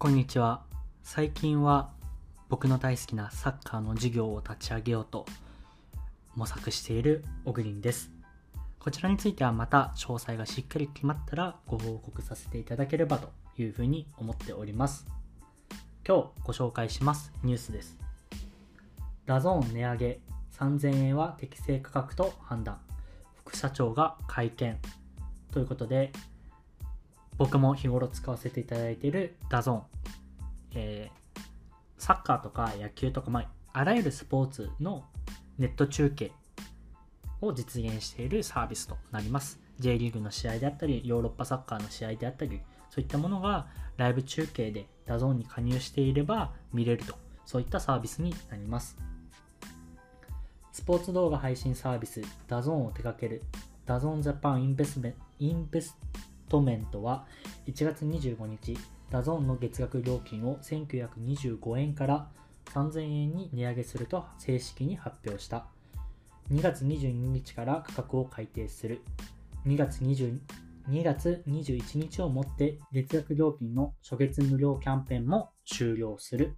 こんにちは。最近は僕の大好きなサッカーの事業を立ち上げようと模索しているオグリンです。こちらについてはまた詳細がしっかり決まったらご報告させていただければというふうに思っております。今日ご紹介しますニュースです。ダゾーン値上げ3000円は適正価格と判断。副社長が会見。ということで、僕も日頃使わせていただいているダゾーン、えー、サッカーとか野球とか、まあ、あらゆるスポーツのネット中継を実現しているサービスとなります。J リーグの試合であったりヨーロッパサッカーの試合であったりそういったものがライブ中継でダゾーンに加入していれば見れるとそういったサービスになります。スポーツ動画配信サービスダゾーンを手掛けるダゾーンジャパンインベスメインベストメントは1月25日、ダゾーンの月額料金を1925円から3000円に値上げすると正式に発表した。2月22日から価格を改定する。2月 ,2 2月21日をもって月額料金の初月無料キャンペーンも終了する。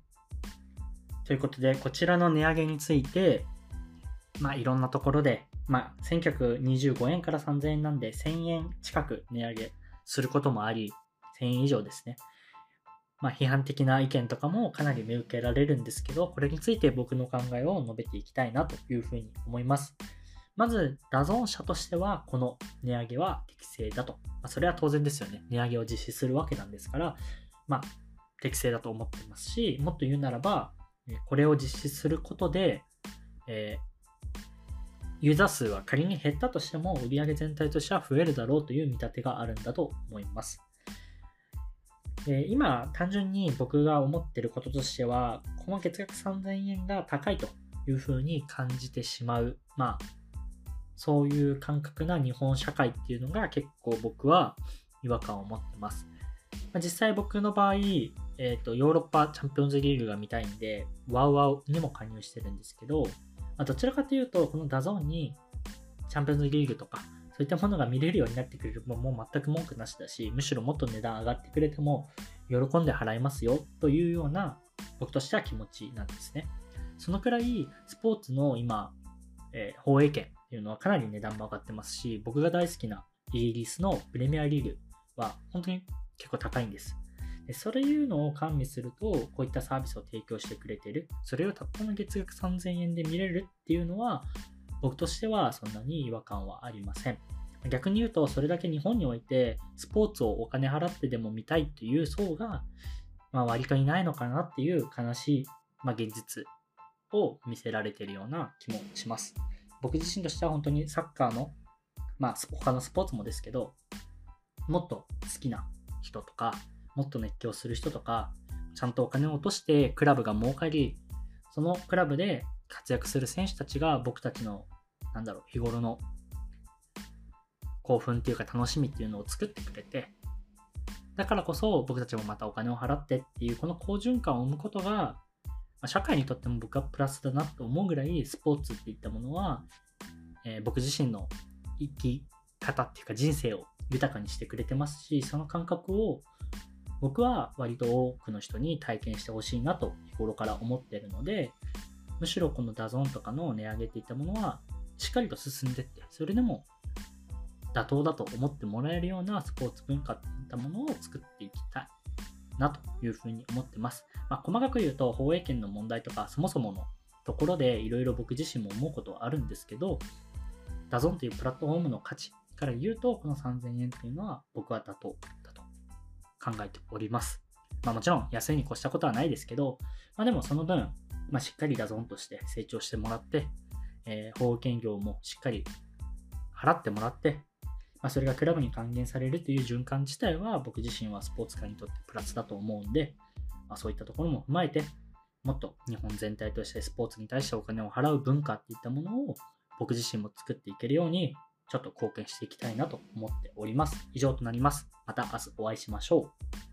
ということで、こちらの値上げについて、まあいろんなところで、まあ1925円から3000円なんで1000円近く値上げすることもあり、1000円以上ですね。まあ、批判的な意見とかもかなり見受けられるんですけど、これについて僕の考えを述べていきたいなというふうに思います。まず、ダゾン社としては、この値上げは適正だと。まあ、それは当然ですよね。値上げを実施するわけなんですから、まあ、適正だと思ってますし、もっと言うならば、これを実施することで、えーユーザー数は仮に減ったとしても売上全体としては増えるだろうという見立てがあるんだと思います。で今、単純に僕が思ってることとしては、この月額3000円が高いというふうに感じてしまう。まあ、そういう感覚な日本社会っていうのが結構僕は違和感を持ってます。ま、実際僕の場合、え、ー、と、ヨーロッパチャンピオンズリーグが見たいんで、ワウワウにも加入してるんですけど、まあ、どちらかというと、このダゾーンにチャンピオンズリーグとか、そういったものが見れるようになってくれるももう全く文句なしだし、むしろもっと値段上がってくれても、喜んで払いますよというような、僕としては気持ちなんですね。そのくらい、スポーツの今、えー、放映権っていうのはかなり値段も上がってますし、僕が大好きなイギリスのプレミアリーグは本当に結構高いんです。でそういうのを加味すると、こういったサービスを提供してくれてる。それをたったの月額3000円で見れるっていうのは、僕としてはそんなに違和感はありません。逆に言うと、それだけ日本において、スポーツをお金払ってでも見たいという層が、まあ、割といないのかなっていう悲しい、まあ、現実を見せられているような気もします。僕自身としては本当にサッカーの、まあ、他のスポーツもですけど、もっと好きな人とか、もっと熱狂する人とか、ちゃんとお金を落としてクラブが儲かり、そのクラブで活躍する選手たちが僕たちの、なんだろう、日頃の興奮っていうか楽しみっていうのを作ってくれて、だからこそ僕たちもまたお金を払ってっていうこの好循環を生むことが、ま、社会にとっても僕はプラスだなと思うぐらいスポーツっていったものは、え、僕自身の生き方っていうか人生を豊かにしてくれてますし、その感覚を僕は割と多くの人に体験してほしいなと日頃から思っているので、むしろこの DAZN とかの値上げっていったものはしっかりと進んでって、それでも妥当だと思ってもらえるようなスポーツ文化っていったものを作っていきたいなというふうに思ってます。まあ、細かく言うと放映権の問題とかそもそものところでいろいろ僕自身も思うことはあるんですけど、ダゾンというプラットフォームの価値から言うと、この3000円っていうのは僕は妥当考えております。まあもちろん安いに越したことはないですけど、まあでもその分、まあしっかりダゾンとして成長してもらって、えー、保険料もしっかり払ってもらって、まあそれがクラブに還元されるという循環自体は僕自身はスポーツ界にとってプラスだと思うんで、まあそういったところも踏まえて、もっと日本全体としてスポーツに対してお金を払う文化っていったものを僕自身も作っていけるようにちょっと貢献していきたいなと思っております。以上となります。また明日お会いしましょう。